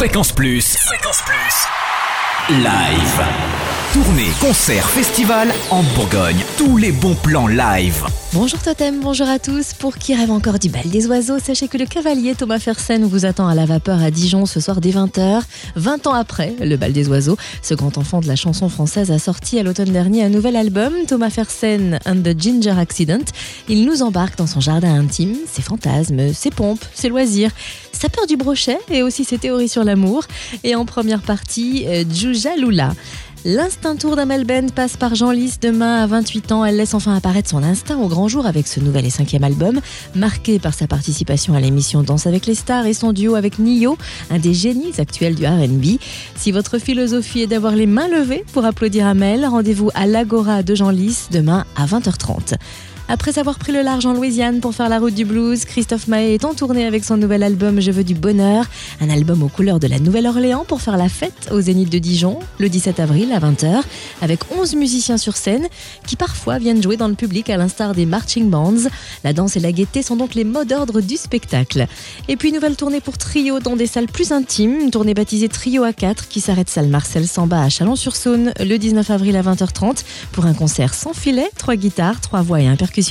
Fréquence Plus. Fréquence Plus. Live. Tournée, concert, festival en Bourgogne. Tous les bons plans live. Bonjour Totem, bonjour à tous. Pour qui rêve encore du bal des oiseaux, sachez que le cavalier Thomas Fersen vous attend à la vapeur à Dijon ce soir dès 20h. 20 ans après le bal des oiseaux, ce grand enfant de la chanson française a sorti à l'automne dernier un nouvel album, Thomas Fersen and the Ginger Accident. Il nous embarque dans son jardin intime, ses fantasmes, ses pompes, ses loisirs, sa peur du brochet et aussi ses théories sur l'amour. Et en première partie, euh, Juja Lula. L'instinct tour d'Amel Bend passe par Jean Lys demain à 28 ans. Elle laisse enfin apparaître son instinct au grand jour avec ce nouvel et cinquième album, marqué par sa participation à l'émission Danse avec les stars et son duo avec Nio, un des génies actuels du RB. Si votre philosophie est d'avoir les mains levées pour applaudir Amel, rendez-vous à l'Agora de Jean Lys demain à 20h30. Après avoir pris le large en Louisiane pour faire la route du blues, Christophe Maé est en tournée avec son nouvel album Je veux du bonheur, un album aux couleurs de la Nouvelle-Orléans pour faire la fête au Zénith de Dijon le 17 avril à 20h, avec 11 musiciens sur scène qui parfois viennent jouer dans le public à l'instar des marching bands. La danse et la gaieté sont donc les mots d'ordre du spectacle. Et puis nouvelle tournée pour Trio dans des salles plus intimes, une tournée baptisée Trio A4 qui s'arrête salle Marcel Samba à Chalon-sur-Saône le 19 avril à 20h30 pour un concert sans filet, trois guitares, trois voix et un percussion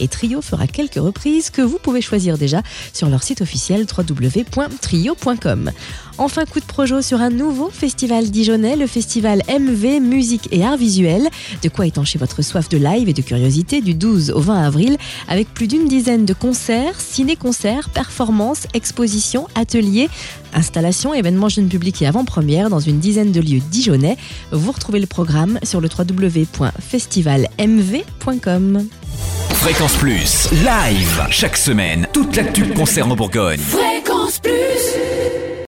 et Trio fera quelques reprises que vous pouvez choisir déjà sur leur site officiel www.trio.com. Enfin, coup de projo sur un nouveau festival dijonnais, le festival MV Musique et Arts Visuels. De quoi étancher votre soif de live et de curiosité du 12 au 20 avril avec plus d'une dizaine de concerts, ciné-concerts, performances, expositions, ateliers, installations, événements jeunes publics et avant-première dans une dizaine de lieux dijonnais. Vous retrouvez le programme sur le www.festivalmv.com. Fréquence Plus, live, chaque semaine, toute l'actu concerne en Bourgogne.